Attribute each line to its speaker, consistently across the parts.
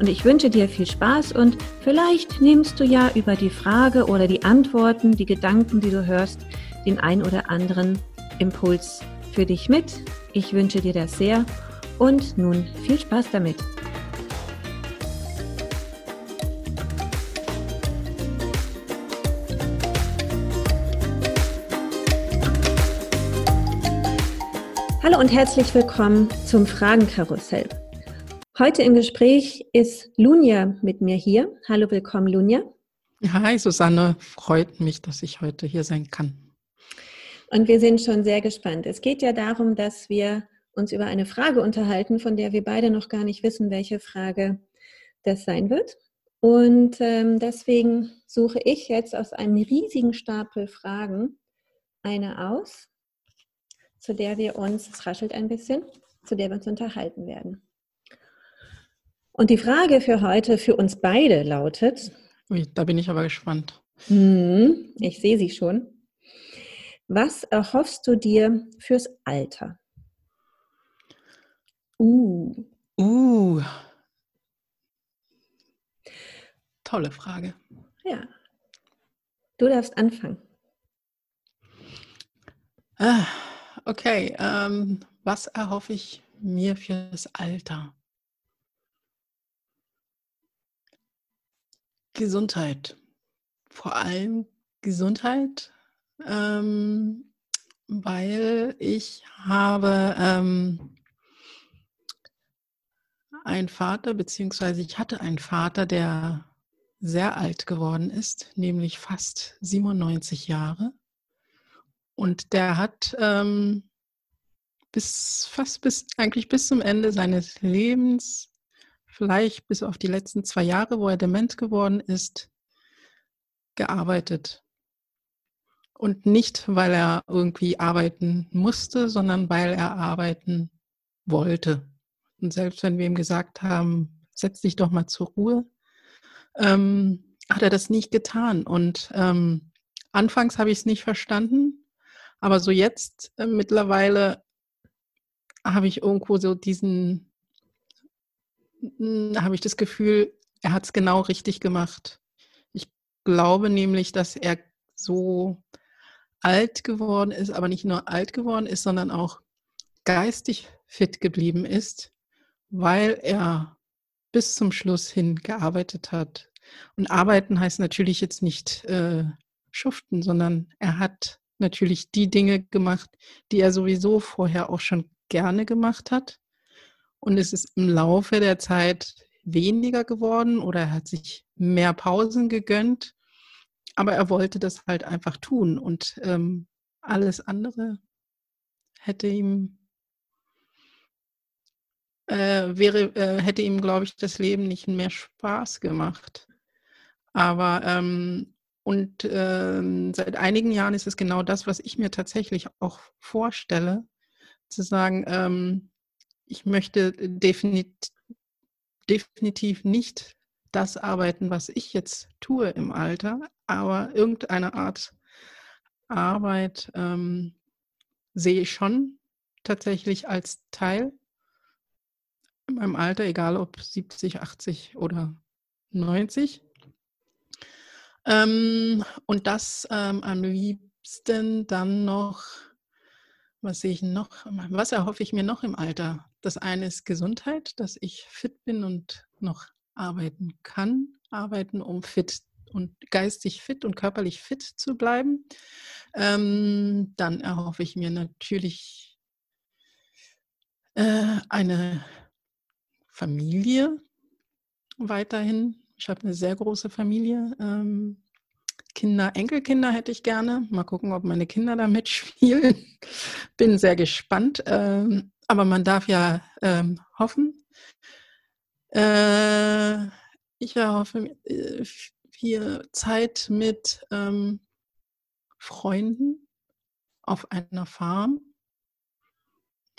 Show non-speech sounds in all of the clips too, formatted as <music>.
Speaker 1: und ich wünsche dir viel Spaß und vielleicht nimmst du ja über die Frage oder die Antworten, die Gedanken, die du hörst, den ein oder anderen Impuls für dich mit. Ich wünsche dir das sehr und nun viel Spaß damit. Hallo und herzlich willkommen zum Fragenkarussell. Heute im Gespräch ist Lunja mit mir hier. Hallo, willkommen, Lunja.
Speaker 2: Hi, Susanne. Freut mich, dass ich heute hier sein kann.
Speaker 1: Und wir sind schon sehr gespannt. Es geht ja darum, dass wir uns über eine Frage unterhalten, von der wir beide noch gar nicht wissen, welche Frage das sein wird. Und ähm, deswegen suche ich jetzt aus einem riesigen Stapel Fragen eine aus, zu der wir uns, es raschelt ein bisschen, zu der wir uns unterhalten werden. Und die Frage für heute für uns beide lautet.
Speaker 2: Ui, da bin ich aber gespannt.
Speaker 1: Hm, ich sehe sie schon. Was erhoffst du dir fürs Alter?
Speaker 2: Uh. Uh. Tolle Frage.
Speaker 1: Ja. Du darfst anfangen.
Speaker 2: Ah, okay. Ähm, was erhoffe ich mir fürs Alter? Gesundheit. Vor allem Gesundheit, ähm, weil ich habe ähm, einen Vater, beziehungsweise ich hatte einen Vater, der sehr alt geworden ist, nämlich fast 97 Jahre. Und der hat ähm, bis fast bis eigentlich bis zum Ende seines Lebens vielleicht bis auf die letzten zwei Jahre, wo er dement geworden ist, gearbeitet. Und nicht, weil er irgendwie arbeiten musste, sondern weil er arbeiten wollte. Und selbst wenn wir ihm gesagt haben, setz dich doch mal zur Ruhe, ähm, hat er das nicht getan. Und ähm, anfangs habe ich es nicht verstanden, aber so jetzt äh, mittlerweile habe ich irgendwo so diesen habe ich das Gefühl, er hat es genau richtig gemacht. Ich glaube nämlich, dass er so alt geworden ist, aber nicht nur alt geworden ist, sondern auch geistig fit geblieben ist, weil er bis zum Schluss hin gearbeitet hat. Und arbeiten heißt natürlich jetzt nicht äh, schuften, sondern er hat natürlich die Dinge gemacht, die er sowieso vorher auch schon gerne gemacht hat. Und es ist im Laufe der Zeit weniger geworden oder er hat sich mehr Pausen gegönnt. Aber er wollte das halt einfach tun und ähm, alles andere hätte ihm äh, wäre äh, hätte ihm glaube ich das Leben nicht mehr Spaß gemacht. Aber ähm, und äh, seit einigen Jahren ist es genau das, was ich mir tatsächlich auch vorstelle, zu sagen, ähm, ich möchte definitiv, definitiv nicht das arbeiten, was ich jetzt tue im Alter, aber irgendeine Art Arbeit ähm, sehe ich schon tatsächlich als Teil in meinem Alter, egal ob 70, 80 oder 90. Ähm, und das ähm, am liebsten dann noch was sehe ich noch? Was erhoffe ich mir noch im Alter? Das eine ist Gesundheit, dass ich fit bin und noch arbeiten kann, arbeiten, um fit und geistig fit und körperlich fit zu bleiben. Ähm, dann erhoffe ich mir natürlich äh, eine Familie weiterhin. Ich habe eine sehr große Familie. Ähm, Kinder, Enkelkinder hätte ich gerne. Mal gucken, ob meine Kinder da mitspielen. <laughs> Bin sehr gespannt. Ähm, aber man darf ja ähm, hoffen. Äh, ich hoffe, äh, wir Zeit mit ähm, Freunden auf einer Farm,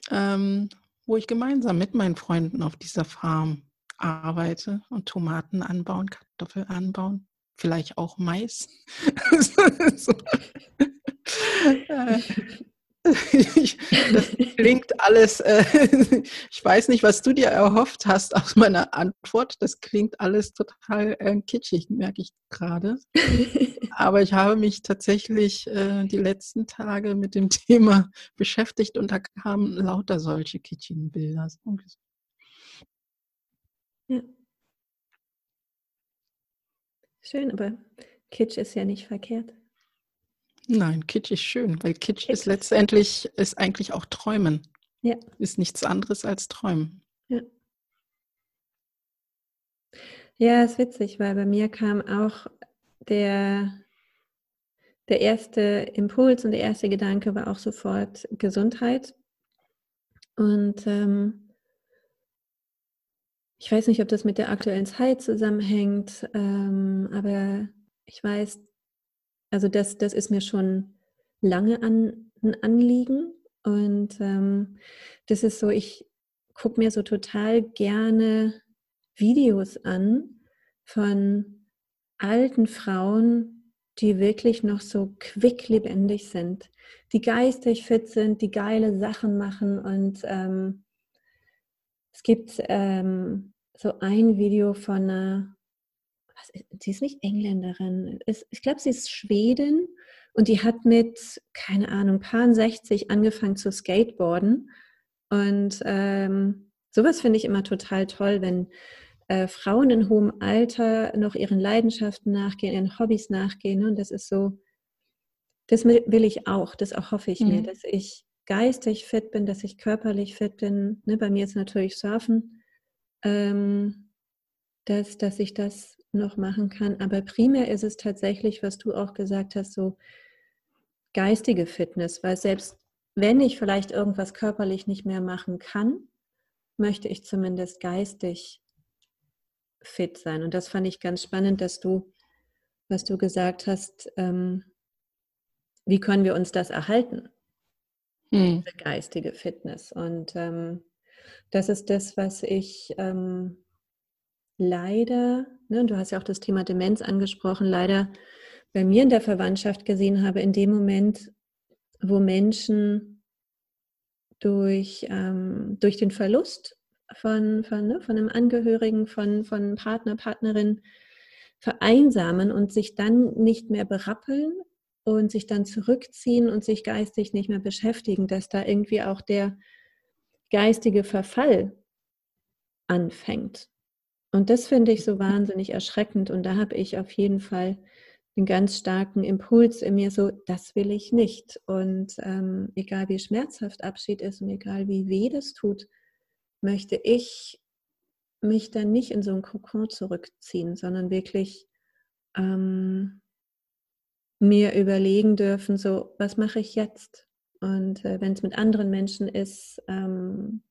Speaker 2: ähm, wo ich gemeinsam mit meinen Freunden auf dieser Farm arbeite und Tomaten anbauen, Kartoffeln anbauen, vielleicht auch Mais. <laughs> so. <laughs> Äh, das klingt alles, äh, <laughs> ich weiß nicht, was du dir erhofft hast aus meiner Antwort. Das klingt alles total äh, kitschig, merke ich gerade. Aber ich habe mich tatsächlich äh, die letzten Tage mit dem <laughs> Thema beschäftigt und da kamen lauter solche kitschigen Bilder.
Speaker 1: Schön, aber Kitsch ist ja nicht verkehrt.
Speaker 2: Nein, Kitsch ist schön, weil Kitsch, Kitsch ist letztendlich ist eigentlich auch Träumen.
Speaker 1: Ja.
Speaker 2: Ist nichts anderes als Träumen.
Speaker 1: Ja. Ja, ist witzig, weil bei mir kam auch der, der erste Impuls und der erste Gedanke war auch sofort Gesundheit. Und ähm, ich weiß nicht, ob das mit der aktuellen Zeit zusammenhängt, ähm, aber ich weiß, also das, das ist mir schon lange an, ein Anliegen. Und ähm, das ist so, ich gucke mir so total gerne Videos an von alten Frauen, die wirklich noch so quicklebendig sind, die geistig fit sind, die geile Sachen machen. Und ähm, es gibt ähm, so ein Video von einer sie ist nicht Engländerin, ich glaube, sie ist Schwedin und die hat mit, keine Ahnung, paar 60 angefangen zu skateboarden. Und ähm, sowas finde ich immer total toll, wenn äh, Frauen in hohem Alter noch ihren Leidenschaften nachgehen, ihren Hobbys nachgehen. Und das ist so, das will ich auch, das erhoffe ich mhm. mir, dass ich geistig fit bin, dass ich körperlich fit bin. Ne, bei mir ist natürlich Surfen, ähm, dass, dass ich das noch machen kann. Aber primär ist es tatsächlich, was du auch gesagt hast, so geistige Fitness, weil selbst wenn ich vielleicht irgendwas körperlich nicht mehr machen kann, möchte ich zumindest geistig fit sein. Und das fand ich ganz spannend, dass du, was du gesagt hast, ähm, wie können wir uns das erhalten? Hm. Geistige Fitness. Und ähm, das ist das, was ich ähm, leider, ne, du hast ja auch das Thema Demenz angesprochen, leider bei mir in der Verwandtschaft gesehen habe, in dem Moment, wo Menschen durch, ähm, durch den Verlust von, von, ne, von einem Angehörigen, von, von Partner, Partnerin vereinsamen und sich dann nicht mehr berappeln und sich dann zurückziehen und sich geistig nicht mehr beschäftigen, dass da irgendwie auch der geistige Verfall anfängt. Und das finde ich so wahnsinnig erschreckend. Und da habe ich auf jeden Fall einen ganz starken Impuls in mir, so, das will ich nicht. Und ähm, egal wie schmerzhaft Abschied ist und egal wie weh das tut, möchte ich mich dann nicht in so ein Kokon zurückziehen, sondern wirklich ähm, mir überlegen dürfen, so, was mache ich jetzt? Und äh, wenn es mit anderen Menschen ist, ähm,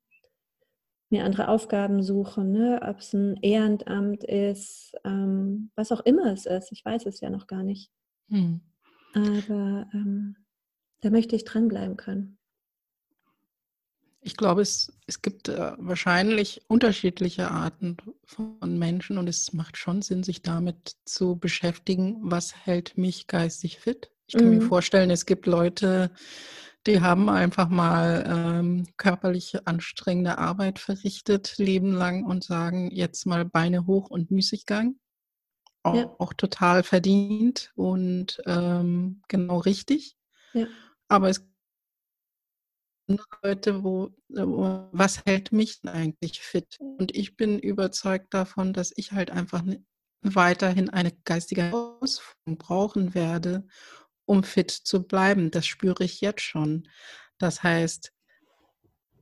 Speaker 1: mir andere Aufgaben suche, ne? ob es ein Ehrenamt ist, ähm, was auch immer es ist. Ich weiß es ja noch gar nicht. Hm. Aber ähm, da möchte ich dranbleiben können.
Speaker 2: Ich glaube, es, es gibt äh, wahrscheinlich unterschiedliche Arten von Menschen und es macht schon Sinn, sich damit zu beschäftigen, was hält mich geistig fit. Ich kann mhm. mir vorstellen, es gibt Leute, die haben einfach mal ähm, körperliche anstrengende Arbeit verrichtet, lebenlang und sagen jetzt mal Beine hoch und Müßiggang. Auch, ja. auch total verdient und ähm, genau richtig. Ja. Aber es gibt Leute, wo, wo, was hält mich eigentlich fit? Und ich bin überzeugt davon, dass ich halt einfach weiterhin eine geistige Herausforderung brauchen werde, um fit zu bleiben. Das spüre ich jetzt schon. Das heißt,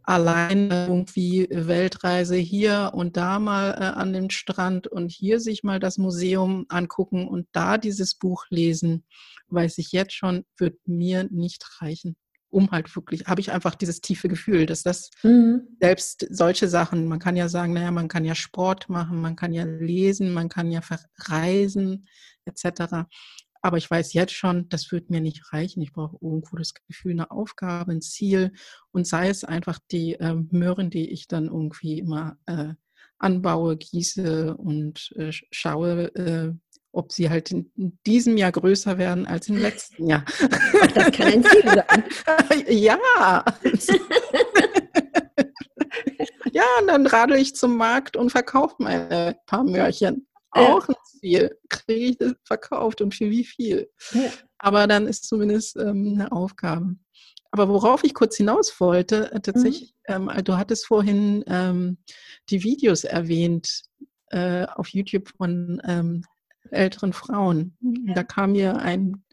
Speaker 2: allein irgendwie Weltreise hier und da mal äh, an den Strand und hier sich mal das Museum angucken und da dieses Buch lesen, weiß ich jetzt schon, wird mir nicht reichen, um halt wirklich, habe ich einfach dieses tiefe Gefühl, dass das mhm. selbst solche Sachen, man kann ja sagen, naja, man kann ja Sport machen, man kann ja lesen, man kann ja reisen, etc. Aber ich weiß jetzt schon, das wird mir nicht reichen. Ich brauche irgendwo das Gefühl, eine Aufgabe, ein Ziel und sei es einfach die äh, Möhren, die ich dann irgendwie immer äh, anbaue, gieße und äh, schaue, äh, ob sie halt in, diesem Jahr größer werden als im letzten Jahr. Das kann ein Ziel sein. <laughs> ja. <laughs> ja, und dann radel ich zum Markt und verkaufe meine paar Möhrchen. Auch ein Ziel. Kriege ich das verkauft und für wie viel? Ja. Aber dann ist zumindest ähm, eine Aufgabe. Aber worauf ich kurz hinaus wollte, äh, tatsächlich, mhm. ähm, du hattest vorhin ähm, die Videos erwähnt äh, auf YouTube von ähm, älteren Frauen. Ja. Da kam mir ein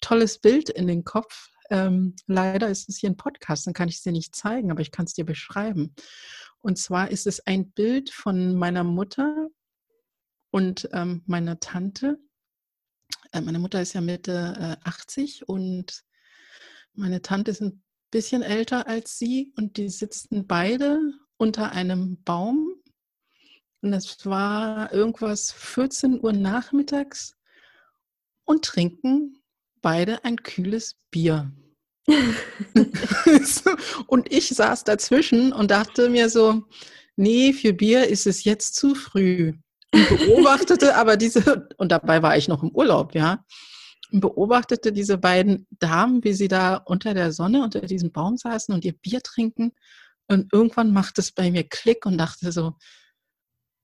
Speaker 2: tolles Bild in den Kopf. Ähm, leider ist es hier ein Podcast, dann kann ich es dir nicht zeigen, aber ich kann es dir beschreiben. Und zwar ist es ein Bild von meiner Mutter und ähm, meiner Tante. Äh, meine Mutter ist ja Mitte äh, 80 und meine Tante ist ein bisschen älter als sie und die sitzen beide unter einem Baum und es war irgendwas 14 Uhr nachmittags und trinken beide ein kühles Bier. <laughs> <laughs> und ich saß dazwischen und dachte mir so, nee, für Bier ist es jetzt zu früh. Und beobachtete aber diese, und dabei war ich noch im Urlaub, ja, beobachtete diese beiden Damen, wie sie da unter der Sonne, unter diesem Baum saßen und ihr Bier trinken. Und irgendwann machte es bei mir Klick und dachte so,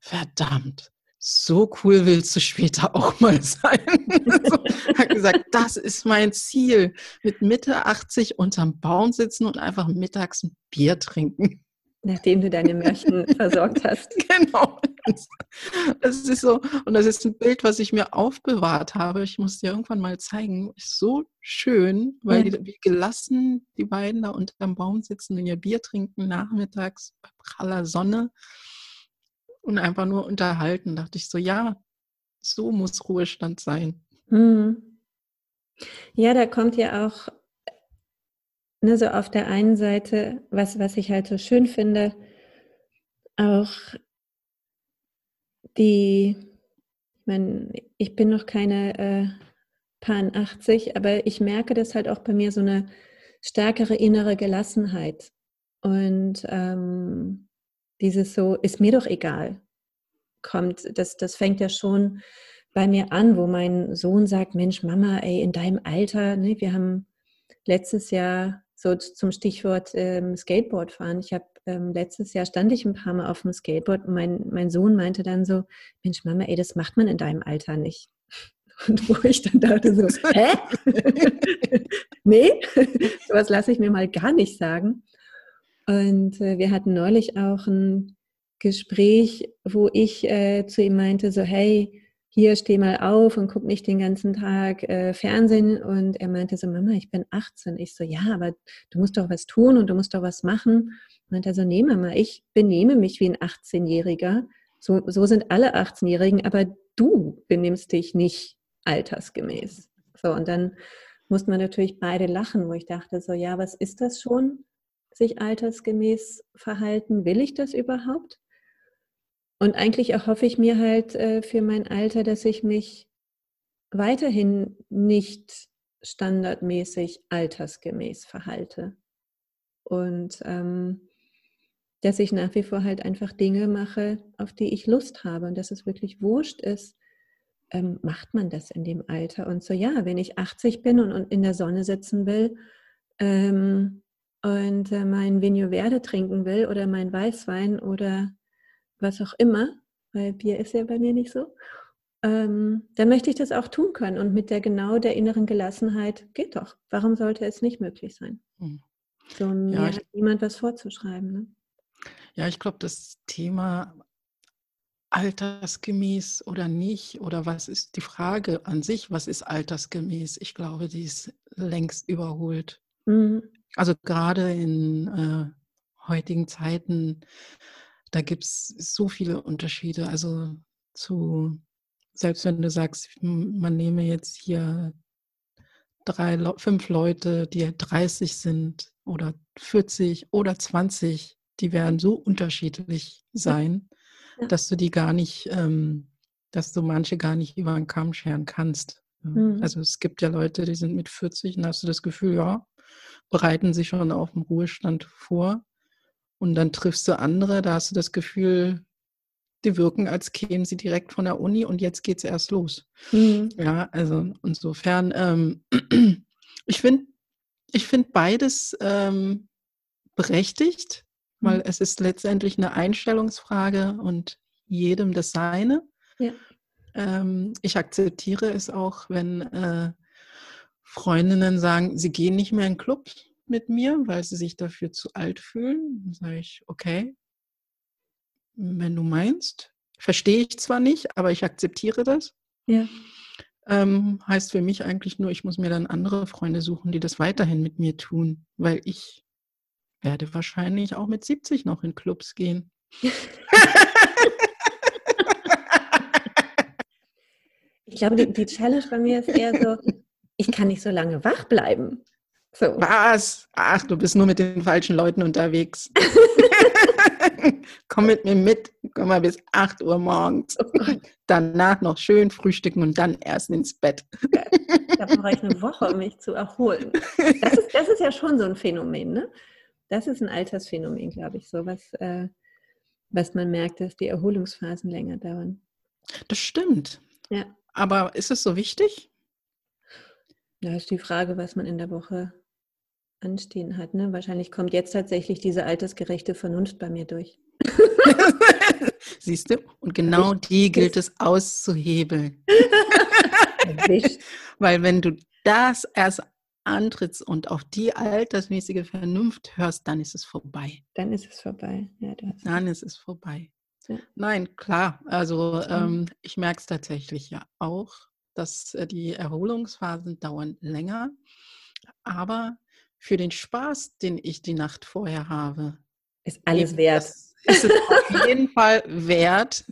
Speaker 2: verdammt, so cool willst du später <laughs> auch mal sein. so, hat gesagt, das ist mein Ziel. Mit Mitte 80 unterm Baum sitzen und einfach mittags ein Bier trinken.
Speaker 1: Nachdem du deine Märchen <laughs> versorgt hast.
Speaker 2: Genau. Das ist so, und das ist ein Bild, was ich mir aufbewahrt habe. Ich muss dir irgendwann mal zeigen. Ist so schön, weil ja. die, wie gelassen die beiden da unterm Baum sitzen und ihr Bier trinken nachmittags bei praller Sonne und einfach nur unterhalten. Da dachte ich so, ja, so muss Ruhestand sein. Hm.
Speaker 1: Ja, da kommt ja auch ne, so auf der einen Seite, was, was ich halt so schön finde, auch die, ich meine, ich bin noch keine äh, Pan 80, aber ich merke das halt auch bei mir so eine stärkere innere Gelassenheit. Und ähm, dieses so, ist mir doch egal, kommt, das, das fängt ja schon bei mir an, wo mein Sohn sagt, Mensch, Mama, ey, in deinem Alter, ne, wir haben letztes Jahr so zum Stichwort ähm, Skateboard fahren. Ich habe ähm, letztes Jahr stand ich ein paar Mal auf dem Skateboard und mein, mein Sohn meinte dann so, Mensch, Mama, ey, das macht man in deinem Alter nicht. <laughs> Und wo ich dann dachte so, <laughs> hä? <laughs> nee, sowas lasse ich mir mal gar nicht sagen. Und äh, wir hatten neulich auch ein Gespräch, wo ich äh, zu ihm meinte, so hey, hier steh mal auf und guck nicht den ganzen Tag äh, Fernsehen. Und er meinte so, Mama, ich bin 18. Ich so, ja, aber du musst doch was tun und du musst doch was machen. Und er so, nee, Mama, ich benehme mich wie ein 18-Jähriger. So, so sind alle 18-Jährigen, aber du benimmst dich nicht altersgemäß. So, und dann mussten wir natürlich beide lachen, wo ich dachte, so, ja, was ist das schon? sich altersgemäß verhalten? Will ich das überhaupt? Und eigentlich erhoffe ich mir halt äh, für mein Alter, dass ich mich weiterhin nicht standardmäßig altersgemäß verhalte. Und ähm, dass ich nach wie vor halt einfach Dinge mache, auf die ich Lust habe und dass es wirklich wurscht ist, ähm, macht man das in dem Alter. Und so, ja, wenn ich 80 bin und, und in der Sonne sitzen will, ähm, und äh, mein Vino Verde trinken will oder mein Weißwein oder was auch immer, weil Bier ist ja bei mir nicht so, ähm, dann möchte ich das auch tun können. Und mit der genau der inneren Gelassenheit geht doch. Warum sollte es nicht möglich sein? Hm. So mir ja, ich, hat niemand was vorzuschreiben. Ne?
Speaker 2: Ja, ich glaube, das Thema altersgemäß oder nicht, oder was ist die Frage an sich, was ist altersgemäß? Ich glaube, die ist längst überholt. Mhm. Also gerade in äh, heutigen Zeiten, da gibt es so viele Unterschiede. Also zu, selbst wenn du sagst, man nehme jetzt hier drei, fünf Leute, die 30 sind oder 40 oder 20, die werden so unterschiedlich sein, ja. dass du die gar nicht, ähm, dass du manche gar nicht über den Kamm scheren kannst. Mhm. Also es gibt ja Leute, die sind mit 40 und hast du das Gefühl, ja, bereiten sich schon auf den Ruhestand vor. Und dann triffst du andere, da hast du das Gefühl, die wirken, als kämen sie direkt von der Uni und jetzt geht es erst los. Mhm. Ja, also insofern, ähm, <clears throat> ich finde ich find beides ähm, berechtigt, weil mhm. es ist letztendlich eine Einstellungsfrage und jedem das Seine. Ja. Ähm, ich akzeptiere es auch, wenn äh, Freundinnen sagen, sie gehen nicht mehr in Clubs mit mir, weil sie sich dafür zu alt fühlen. Dann sage ich, okay, wenn du meinst. Verstehe ich zwar nicht, aber ich akzeptiere das. Ja. Ähm, heißt für mich eigentlich nur, ich muss mir dann andere Freunde suchen, die das weiterhin mit mir tun, weil ich werde wahrscheinlich auch mit 70 noch in Clubs gehen. <laughs>
Speaker 1: ich glaube, die, die Challenge bei mir ist eher so, ich kann nicht so lange wach bleiben.
Speaker 2: So. Was? Ach, du bist nur mit den falschen Leuten unterwegs. <laughs> Komm mit mir mit, komm mal bis 8 Uhr morgens. Oh Danach noch schön frühstücken und dann erst ins Bett.
Speaker 1: da brauche ich eine Woche, um mich zu erholen. Das ist, das ist ja schon so ein Phänomen, ne? Das ist ein Altersphänomen, glaube ich, so was, äh, was man merkt, dass die Erholungsphasen länger dauern.
Speaker 2: Das stimmt. Ja. Aber ist es so wichtig?
Speaker 1: Da ist die Frage, was man in der Woche anstehen hat. Ne? Wahrscheinlich kommt jetzt tatsächlich diese altersgerechte Vernunft bei mir durch. <laughs>
Speaker 2: Siehst du? Und genau die gilt es auszuhebeln. <laughs> Weil wenn du das erst antrittst und auf die altersmäßige Vernunft hörst, dann ist es vorbei.
Speaker 1: Dann ist es vorbei. Ja,
Speaker 2: dann ist es vorbei. Ja. Nein, klar. Also ähm, ich merke es tatsächlich ja auch, dass äh, die Erholungsphasen dauern länger. Aber für den Spaß, den ich die Nacht vorher habe.
Speaker 1: Ist alles wert. Ist
Speaker 2: es auf jeden Fall wert.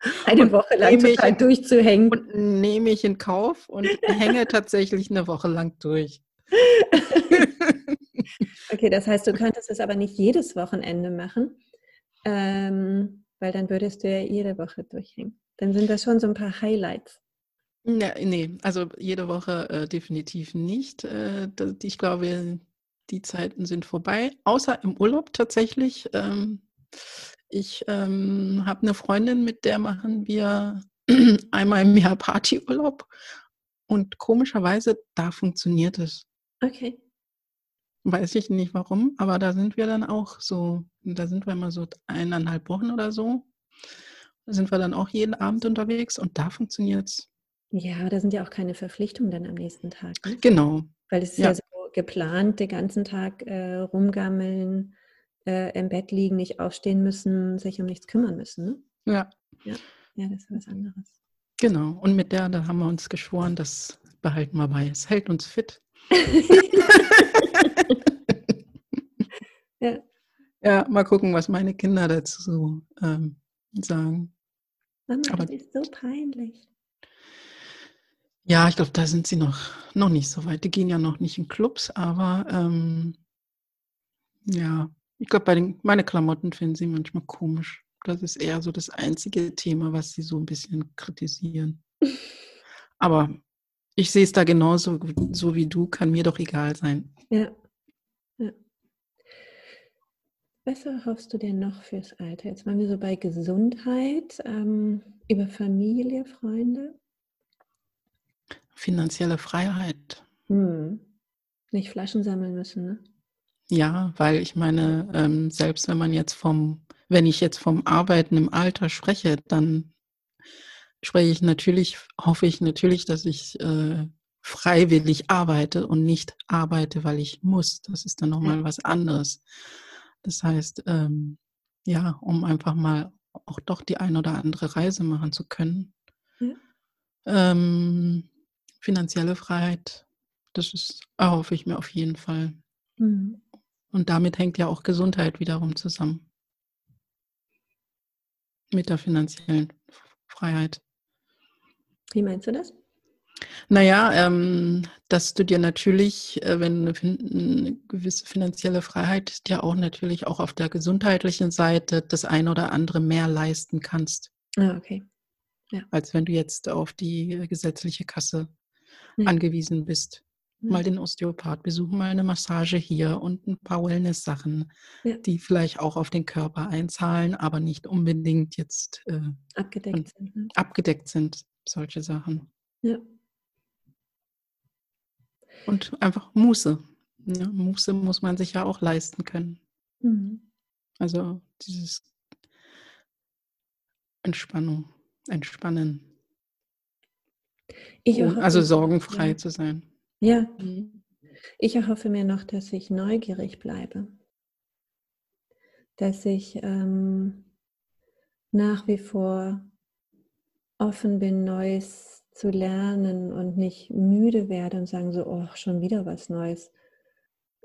Speaker 2: <laughs>
Speaker 1: Eine und Woche lang total in, durchzuhängen.
Speaker 2: Und nehme ich in Kauf und hänge tatsächlich eine Woche lang durch. <laughs>
Speaker 1: okay, das heißt, du könntest es aber nicht jedes Wochenende machen, ähm, weil dann würdest du ja jede Woche durchhängen. Dann sind das schon so ein paar Highlights.
Speaker 2: Ja, nee, also jede Woche äh, definitiv nicht. Äh, ich glaube, die Zeiten sind vorbei, außer im Urlaub tatsächlich. Ähm, ich ähm, habe eine Freundin, mit der machen wir <clears throat> einmal im Jahr Partyurlaub. Und komischerweise, da funktioniert es.
Speaker 1: Okay.
Speaker 2: Weiß ich nicht warum, aber da sind wir dann auch so, da sind wir immer so eineinhalb Wochen oder so. Da sind wir dann auch jeden Abend unterwegs und da funktioniert es.
Speaker 1: Ja, da sind ja auch keine Verpflichtungen dann am nächsten Tag.
Speaker 2: Ne? Genau.
Speaker 1: Weil es ist ja, ja so geplant, den ganzen Tag äh, rumgammeln, äh, im Bett liegen, nicht aufstehen müssen, sich um nichts kümmern müssen. Ne?
Speaker 2: Ja.
Speaker 1: ja. Ja, das ist was anderes.
Speaker 2: Genau. Und mit der, da haben wir uns geschworen, das behalten wir bei. Es hält uns fit. <laughs> ja. Ja, mal gucken, was meine Kinder dazu ähm, sagen.
Speaker 1: Mama, Aber, das ist so peinlich.
Speaker 2: Ja, ich glaube, da sind sie noch, noch nicht so weit. Die gehen ja noch nicht in Clubs, aber ähm, ja, ich glaube, bei den, meine Klamotten finden sie manchmal komisch. Das ist eher so das einzige Thema, was sie so ein bisschen kritisieren. <laughs> Aber ich sehe es da genauso so wie du, kann mir doch egal sein.
Speaker 1: Ja. ja. Was erhoffst du denn noch fürs Alter? Jetzt waren wir so bei Gesundheit, ähm, über Familie, Freunde
Speaker 2: finanzielle Freiheit.
Speaker 1: Hm. Nicht Flaschen sammeln müssen, ne?
Speaker 2: Ja, weil ich meine, ähm, selbst wenn man jetzt vom, wenn ich jetzt vom Arbeiten im Alter spreche, dann spreche ich natürlich, hoffe ich natürlich, dass ich äh, freiwillig arbeite und nicht arbeite, weil ich muss. Das ist dann nochmal was anderes. Das heißt, ähm, ja, um einfach mal auch doch die ein oder andere Reise machen zu können. Ja. Ähm, finanzielle Freiheit, das ist, erhoffe ich mir auf jeden Fall. Mhm. Und damit hängt ja auch Gesundheit wiederum zusammen. Mit der finanziellen Freiheit.
Speaker 1: Wie meinst du das?
Speaker 2: Naja, ähm, dass du dir natürlich, äh, wenn du eine, eine gewisse finanzielle Freiheit, dir auch natürlich auch auf der gesundheitlichen Seite das eine oder andere mehr leisten kannst.
Speaker 1: Ah, okay.
Speaker 2: Ja. Als wenn du jetzt auf die gesetzliche Kasse ja. angewiesen bist. Ja. Mal den Osteopath besuchen, mal eine Massage hier und ein paar Wellness-Sachen, die vielleicht auch auf den Körper einzahlen, aber nicht unbedingt jetzt äh,
Speaker 1: abgedeckt sind. Ne?
Speaker 2: Abgedeckt sind, solche Sachen.
Speaker 1: Ja.
Speaker 2: Und einfach Muße. Ja, ne? Muße muss man sich ja auch leisten können. Mhm. Also dieses Entspannung, Entspannen. Hoffe, also sorgenfrei zu sein.
Speaker 1: Ja. Mhm. Ich erhoffe mir noch, dass ich neugierig bleibe. Dass ich ähm, nach wie vor offen bin, Neues zu lernen und nicht müde werde und sagen so, oh, schon wieder was Neues.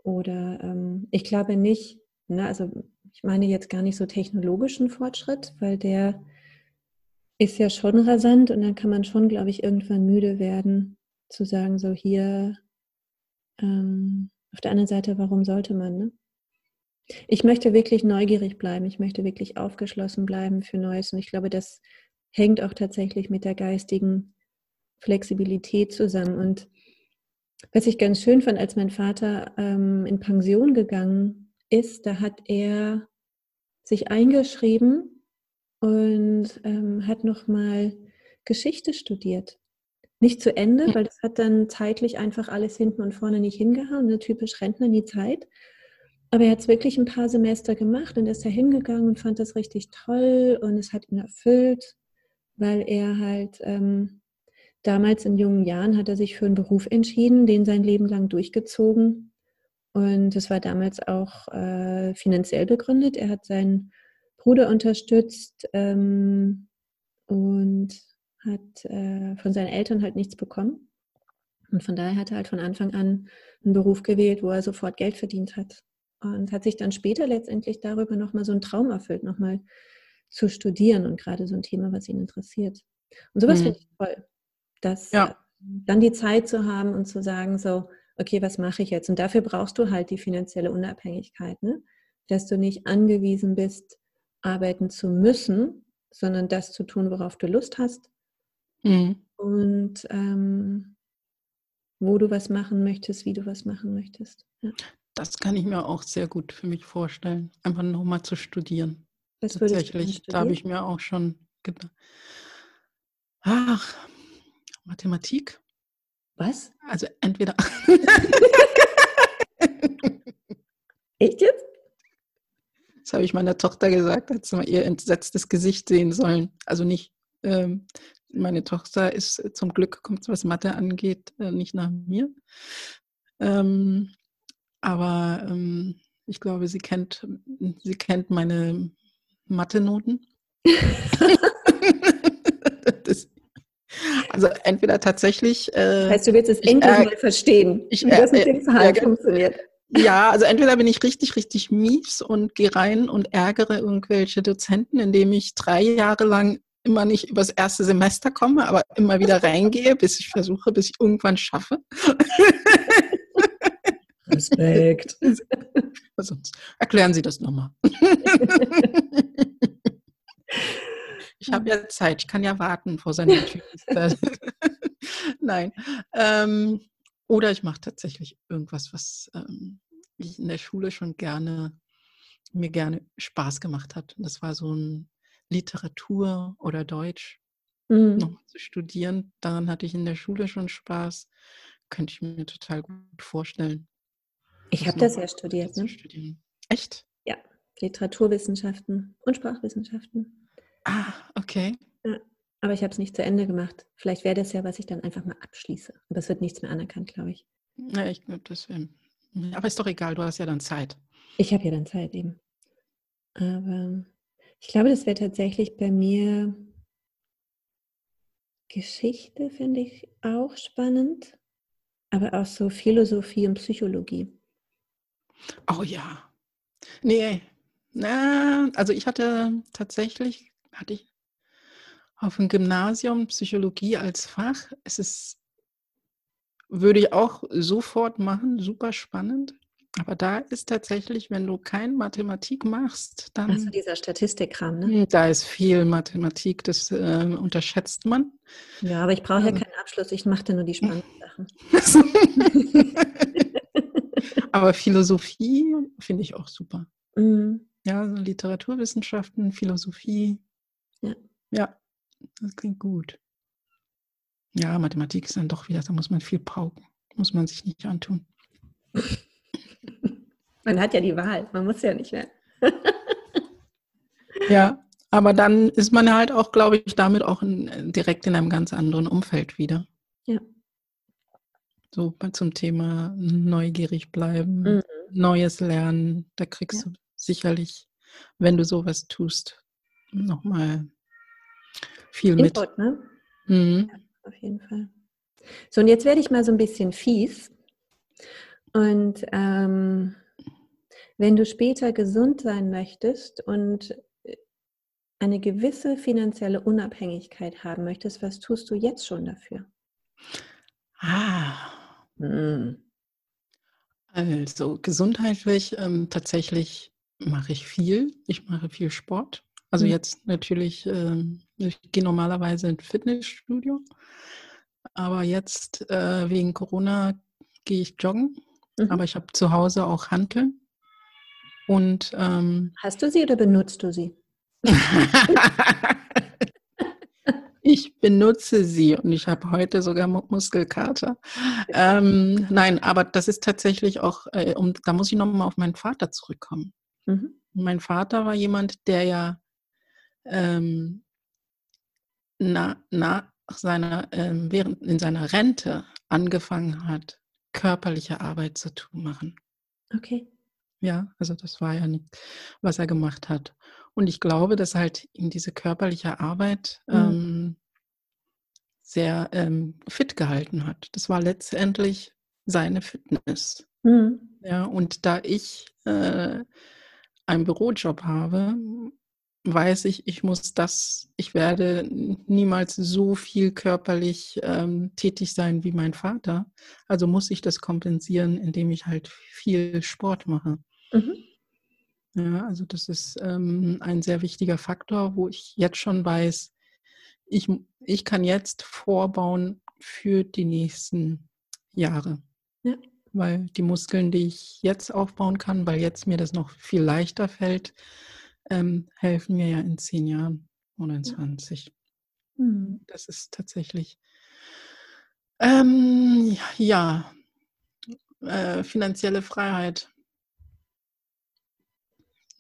Speaker 1: Oder ähm, ich glaube nicht, ne, also ich meine jetzt gar nicht so technologischen Fortschritt, weil der ist ja schon rasant und dann kann man schon, glaube ich, irgendwann müde werden zu sagen, so hier, ähm, auf der anderen Seite, warum sollte man, ne? Ich möchte wirklich neugierig bleiben, ich möchte wirklich aufgeschlossen bleiben für Neues und ich glaube, das hängt auch tatsächlich mit der geistigen Flexibilität zusammen. Und was ich ganz schön fand, als mein Vater ähm, in Pension gegangen ist, da hat er sich eingeschrieben und ähm, hat nochmal Geschichte studiert. Nicht zu Ende, weil das hat dann zeitlich einfach alles hinten und vorne nicht hingehauen, ne? typisch Rentner nie Zeit. Aber er hat es wirklich ein paar Semester gemacht und ist da hingegangen und fand das richtig toll und es hat ihn erfüllt, weil er halt ähm, Damals in jungen Jahren hat er sich für einen Beruf entschieden, den sein Leben lang durchgezogen. Und das war damals auch äh, finanziell begründet. Er hat seinen Bruder unterstützt ähm, und hat äh, von seinen Eltern halt nichts bekommen. Und von daher hat er halt von Anfang an einen Beruf gewählt, wo er sofort Geld verdient hat. Und hat sich dann später letztendlich darüber nochmal so einen Traum erfüllt, nochmal zu studieren und gerade so ein Thema, was ihn interessiert. Und sowas mhm. finde ich toll. Das, ja. Äh, dann die Zeit zu haben und zu sagen, so, okay, was mache ich jetzt? Und dafür brauchst du halt die finanzielle Unabhängigkeit, ne? dass du nicht angewiesen bist, arbeiten zu müssen, sondern das zu tun, worauf du Lust hast. Mhm. Und ähm, wo du was machen möchtest, wie du was machen möchtest. Ja.
Speaker 2: Das kann ich mir auch sehr gut für mich vorstellen, einfach nochmal zu studieren. Was Tatsächlich, da habe ich mir auch schon gedacht. Ach, Mathematik.
Speaker 1: Was?
Speaker 2: Also entweder. <laughs>
Speaker 1: Echt jetzt?
Speaker 2: Das habe ich meiner Tochter gesagt, hat sie mal ihr entsetztes Gesicht sehen sollen. Also nicht, ähm, meine Tochter ist zum Glück, kommt was Mathe angeht, äh, nicht nach mir. Ähm, aber ähm, ich glaube, sie kennt, sie kennt meine Mathe-Noten. <laughs> das, also entweder tatsächlich.
Speaker 1: Äh, heißt, du willst es endlich äh, mal verstehen,
Speaker 2: ich, wie das mit dem Verhalten äh, funktioniert. Ja, also entweder bin ich richtig, richtig mies und gehe rein und ärgere irgendwelche Dozenten, indem ich drei Jahre lang immer nicht übers erste Semester komme, aber immer wieder reingehe, bis ich versuche, bis ich irgendwann schaffe.
Speaker 1: Respekt. <laughs>
Speaker 2: Sonst erklären Sie das nochmal. <laughs> Ich habe ja Zeit, ich kann ja warten vor seiner Tür. <laughs> Nein. Ähm, oder ich mache tatsächlich irgendwas, was ähm, ich in der Schule schon gerne, mir gerne Spaß gemacht hat. Das war so ein Literatur oder Deutsch mhm. noch zu studieren. Daran hatte ich in der Schule schon Spaß. Könnte ich mir total gut vorstellen.
Speaker 1: Ich habe das ja studiert. Ne?
Speaker 2: Echt?
Speaker 1: Ja, Literaturwissenschaften und Sprachwissenschaften.
Speaker 2: Ah, okay.
Speaker 1: Ja, aber ich habe es nicht zu Ende gemacht. Vielleicht wäre das ja, was ich dann einfach mal abschließe. Aber es wird nichts mehr anerkannt, glaube ich.
Speaker 2: Ja, ich glaube, das wäre. Aber ist doch egal, du hast ja dann Zeit.
Speaker 1: Ich habe ja dann Zeit eben. Aber ich glaube, das wäre tatsächlich bei mir Geschichte, finde ich auch spannend. Aber auch so Philosophie und Psychologie.
Speaker 2: Oh ja. Nee, na, also ich hatte tatsächlich hatte ich auf dem Gymnasium Psychologie als Fach. Es ist würde ich auch sofort machen, super spannend. Aber da ist tatsächlich, wenn du kein Mathematik machst, dann.
Speaker 1: Also dieser Statistikkram, ne?
Speaker 2: Da ist viel Mathematik, das äh, unterschätzt man.
Speaker 1: Ja, aber ich brauche ja also keinen Abschluss, ich mache da nur die spannenden <laughs> Sachen. <laughs>
Speaker 2: aber Philosophie finde ich auch super. Mhm. Ja, so Literaturwissenschaften, Philosophie. Ja. Ja, das klingt gut. Ja, Mathematik ist dann doch wieder, da muss man viel pauken. Muss man sich nicht antun. <laughs>
Speaker 1: Man hat ja die Wahl, man muss ja nicht mehr. <laughs>
Speaker 2: ja, aber dann ist man halt auch, glaube ich, damit auch in, direkt in einem ganz anderen Umfeld wieder.
Speaker 1: Ja.
Speaker 2: So zum Thema neugierig bleiben, mhm. Neues lernen, da kriegst ja. du sicherlich, wenn du sowas tust, nochmal viel Input, mit. Ne?
Speaker 1: Mhm. Ja, auf jeden Fall. So, und jetzt werde ich mal so ein bisschen fies. Und ähm, wenn du später gesund sein möchtest und äh, eine gewisse finanzielle Unabhängigkeit haben möchtest, was tust du jetzt schon dafür?
Speaker 2: Ah. Hm. Also gesundheitlich ähm, tatsächlich mache ich viel. Ich mache viel Sport. Also mhm. jetzt natürlich, ähm, ich gehe normalerweise ins Fitnessstudio, aber jetzt äh, wegen Corona gehe ich joggen. Mhm. Aber ich habe zu Hause auch Hanteln. Und ähm,
Speaker 1: hast du sie oder benutzt du sie? <laughs>
Speaker 2: ich benutze sie und ich habe heute sogar Muskelkater. Ähm, nein, aber das ist tatsächlich auch, äh, um, da muss ich nochmal auf meinen Vater zurückkommen. Mhm. Mein Vater war jemand, der ja ähm, na, nach seiner, ähm, während in seiner Rente angefangen hat, körperliche Arbeit zu tun machen.
Speaker 1: Okay.
Speaker 2: Ja, also das war ja nicht, was er gemacht hat. Und ich glaube, dass halt ihm diese körperliche Arbeit mhm. ähm, sehr ähm, fit gehalten hat. Das war letztendlich seine Fitness. Mhm. Ja, und da ich äh, einen Bürojob habe, weiß ich, ich muss das, ich werde niemals so viel körperlich ähm, tätig sein wie mein Vater. Also muss ich das kompensieren, indem ich halt viel Sport mache. Mhm. Ja, also das ist ähm, ein sehr wichtiger Faktor, wo ich jetzt schon weiß, ich, ich kann jetzt vorbauen für die nächsten Jahre. Ja. Weil die Muskeln, die ich jetzt aufbauen kann, weil jetzt mir das noch viel leichter fällt, ähm, helfen mir ja in zehn Jahren oder in 20. Mhm. Das ist tatsächlich, ähm, ja, äh, finanzielle Freiheit.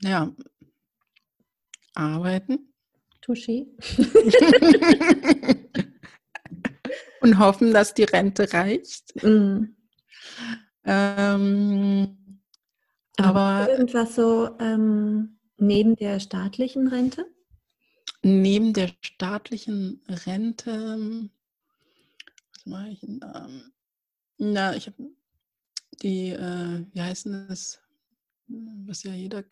Speaker 2: Ja, arbeiten.
Speaker 1: Touché. <laughs>
Speaker 2: Und hoffen, dass die Rente reicht. Mhm. Ähm,
Speaker 1: aber irgendwas so ähm, Neben der staatlichen Rente?
Speaker 2: Neben der staatlichen Rente, was mache ich denn da? Na, ich habe die, äh, wie heißen das, was ja jeder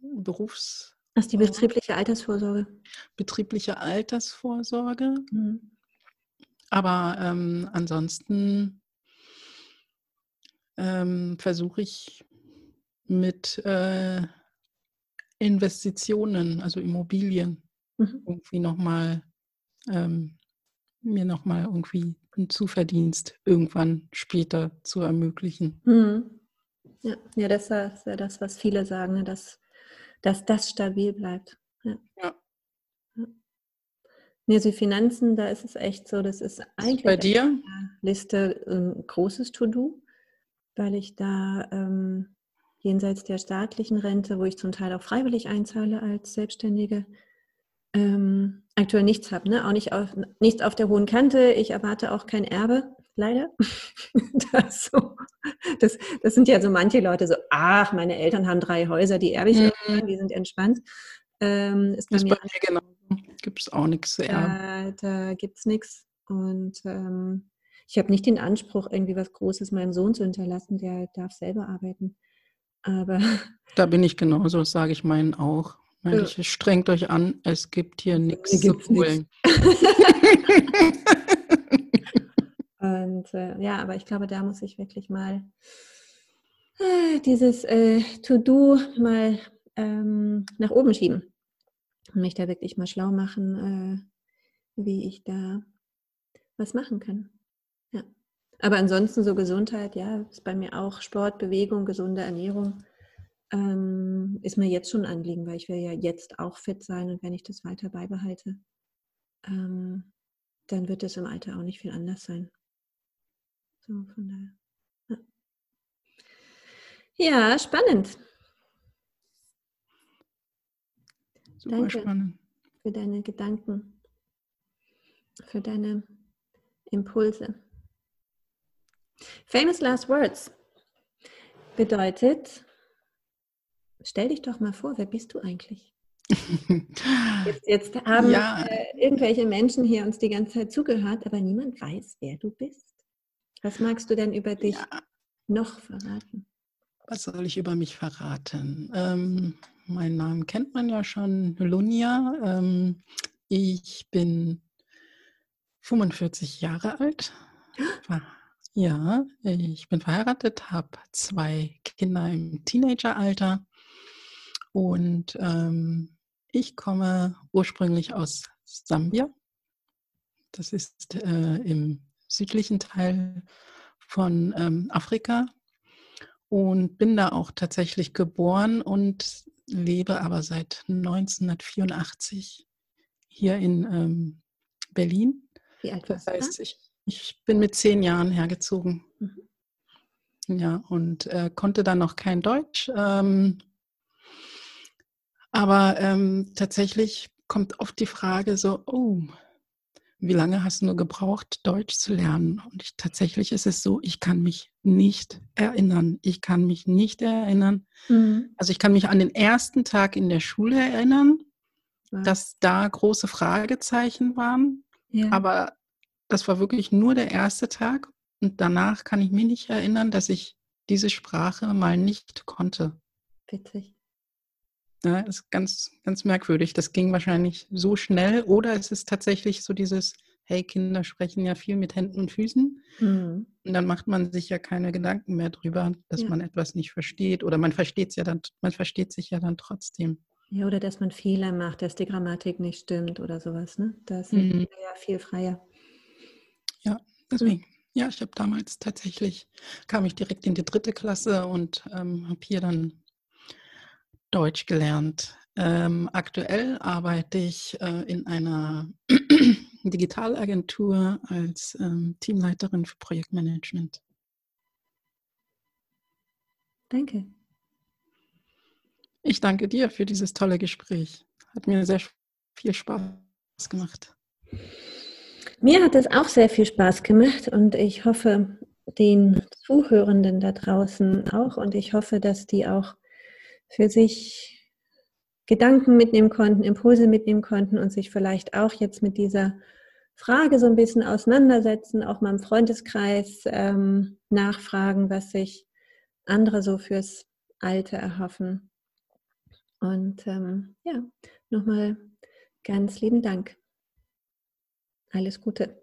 Speaker 2: Berufs...
Speaker 1: Das ist die betriebliche Altersvorsorge.
Speaker 2: Betriebliche Altersvorsorge. Mhm. Aber ähm, ansonsten ähm, versuche ich mit äh, Investitionen, also Immobilien, mhm. irgendwie nochmal ähm, mir nochmal irgendwie einen Zuverdienst irgendwann später zu ermöglichen.
Speaker 1: Mhm. Ja, ja, das ist ja das, was viele sagen, ne? dass, dass das stabil bleibt. Ja. ja. ja. Nee, also Finanzen, da ist es echt so, das ist eigentlich
Speaker 2: bei dir?
Speaker 1: Liste ein großes To-Do, weil ich da ähm, jenseits der staatlichen Rente, wo ich zum Teil auch freiwillig einzahle als Selbstständige, ähm, aktuell nichts habe. Ne? Auch nicht auf, nichts auf der hohen Kante. Ich erwarte auch kein Erbe, leider. <laughs> das, so, das, das, sind ja so manche Leute so, ach, meine Eltern haben drei Häuser, die erbe ich, mhm. die sind entspannt.
Speaker 2: Ähm, ist, ist bei, mir genau. Gibt es auch nichts zu
Speaker 1: erben. Da, da gibt es nichts. Und ähm, ich habe nicht den Anspruch, irgendwie was Großes meinem Sohn zu hinterlassen, der darf selber arbeiten. Aber
Speaker 2: da bin ich genauso, das sage ich meinen auch. Ich, strengt euch an, es gibt hier nichts zu holen. <laughs> <laughs>
Speaker 1: Und äh, ja, aber ich glaube, da muss ich wirklich mal äh, dieses äh, To-Do mal ähm, nach oben schieben und mich da wirklich mal schlau machen, äh, wie ich da was machen kann. Aber ansonsten so Gesundheit, ja, ist bei mir auch Sport, Bewegung, gesunde Ernährung. Ähm, ist mir jetzt schon ein Anliegen, weil ich will ja jetzt auch fit sein und wenn ich das weiter beibehalte, ähm, dann wird es im Alter auch nicht viel anders sein. So, von daher. Ja, ja spannend. Super Danke spannend. für deine Gedanken, für deine Impulse. Famous Last Words bedeutet, stell dich doch mal vor, wer bist du eigentlich? <laughs> Jetzt, jetzt haben ja. äh, irgendwelche Menschen hier uns die ganze Zeit zugehört, aber niemand weiß, wer du bist. Was magst du denn über dich ja. noch verraten?
Speaker 2: Was soll ich über mich verraten? Ähm, meinen Namen kennt man ja schon, Lunia. Ähm, ich bin 45 Jahre alt. <gasps> Ja, ich bin verheiratet, habe zwei Kinder im Teenageralter und ähm, ich komme ursprünglich aus Sambia. Das ist äh, im südlichen Teil von ähm, Afrika und bin da auch tatsächlich geboren und lebe aber seit 1984 hier in ähm, Berlin.
Speaker 1: Wie alt warst das heißt,
Speaker 2: ich, ich, bin mit zehn Jahren hergezogen. Mhm. Ja, und äh, konnte dann noch kein Deutsch. Ähm, aber ähm, tatsächlich kommt oft die Frage so, oh, wie lange hast du nur gebraucht, Deutsch zu lernen? Und ich, tatsächlich ist es so, ich kann mich nicht erinnern. Ich kann mich nicht erinnern. Mhm. Also ich kann mich an den ersten Tag in der Schule erinnern, ja. dass da große Fragezeichen waren. Ja. Aber das war wirklich nur der erste Tag. Und danach kann ich mich nicht erinnern, dass ich diese Sprache mal nicht konnte.
Speaker 1: Witzig.
Speaker 2: Ja, ist ganz, ganz merkwürdig. Das ging wahrscheinlich so schnell. Oder es ist tatsächlich so dieses, hey, Kinder sprechen ja viel mit Händen und Füßen. Mhm. Und dann macht man sich ja keine Gedanken mehr drüber, dass ja. man etwas nicht versteht. Oder man versteht es ja dann, man versteht sich ja dann trotzdem.
Speaker 1: Ja, oder dass man Fehler macht, dass die Grammatik nicht stimmt oder sowas. Ne? Da sind mhm. ja viel freier.
Speaker 2: Ja, deswegen. Ja, ich habe damals tatsächlich, kam ich direkt in die dritte Klasse und ähm, habe hier dann Deutsch gelernt. Ähm, aktuell arbeite ich äh, in einer <clears throat> Digitalagentur als ähm, Teamleiterin für Projektmanagement.
Speaker 1: Danke.
Speaker 2: Ich danke dir für dieses tolle Gespräch. Hat mir sehr viel Spaß gemacht.
Speaker 1: Mir hat es auch sehr viel Spaß gemacht und ich hoffe, den Zuhörenden da draußen auch und ich hoffe, dass die auch für sich Gedanken mitnehmen konnten, Impulse mitnehmen konnten und sich vielleicht auch jetzt mit dieser Frage so ein bisschen auseinandersetzen, auch mal im Freundeskreis ähm, nachfragen, was sich andere so fürs Alte erhoffen. Und ähm, ja, nochmal ganz lieben Dank. Alles Gute.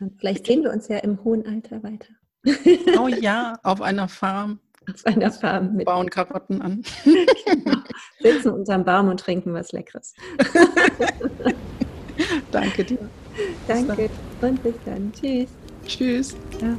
Speaker 1: Und vielleicht sehen wir uns ja im hohen Alter weiter.
Speaker 2: Oh ja, auf einer Farm
Speaker 1: auf einer Farm
Speaker 2: mit. Bauen Karotten an.
Speaker 1: genau. Sitzen unterm Baum und trinken was Leckeres. <laughs>
Speaker 2: Danke dir.
Speaker 1: Danke und bis dann. Tschüss.
Speaker 2: Tschüss. Ja.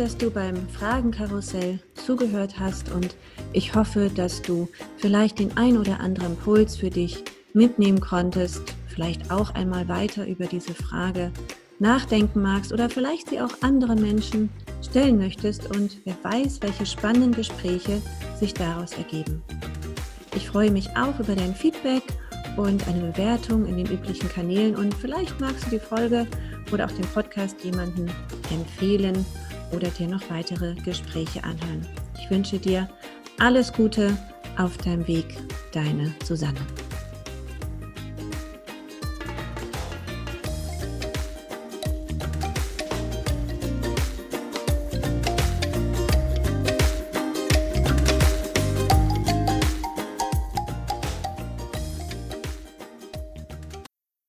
Speaker 1: Dass du beim Fragenkarussell zugehört hast und ich hoffe, dass du vielleicht den ein oder anderen Impuls für dich mitnehmen konntest, vielleicht auch einmal weiter über diese Frage nachdenken magst oder vielleicht sie auch anderen Menschen stellen möchtest und wer weiß, welche spannenden Gespräche sich daraus ergeben. Ich freue mich auch über dein Feedback und eine Bewertung in den üblichen Kanälen und vielleicht magst du die Folge oder auch den Podcast jemanden empfehlen oder dir noch weitere Gespräche anhören. Ich wünsche dir alles Gute auf deinem Weg, deine Susanne.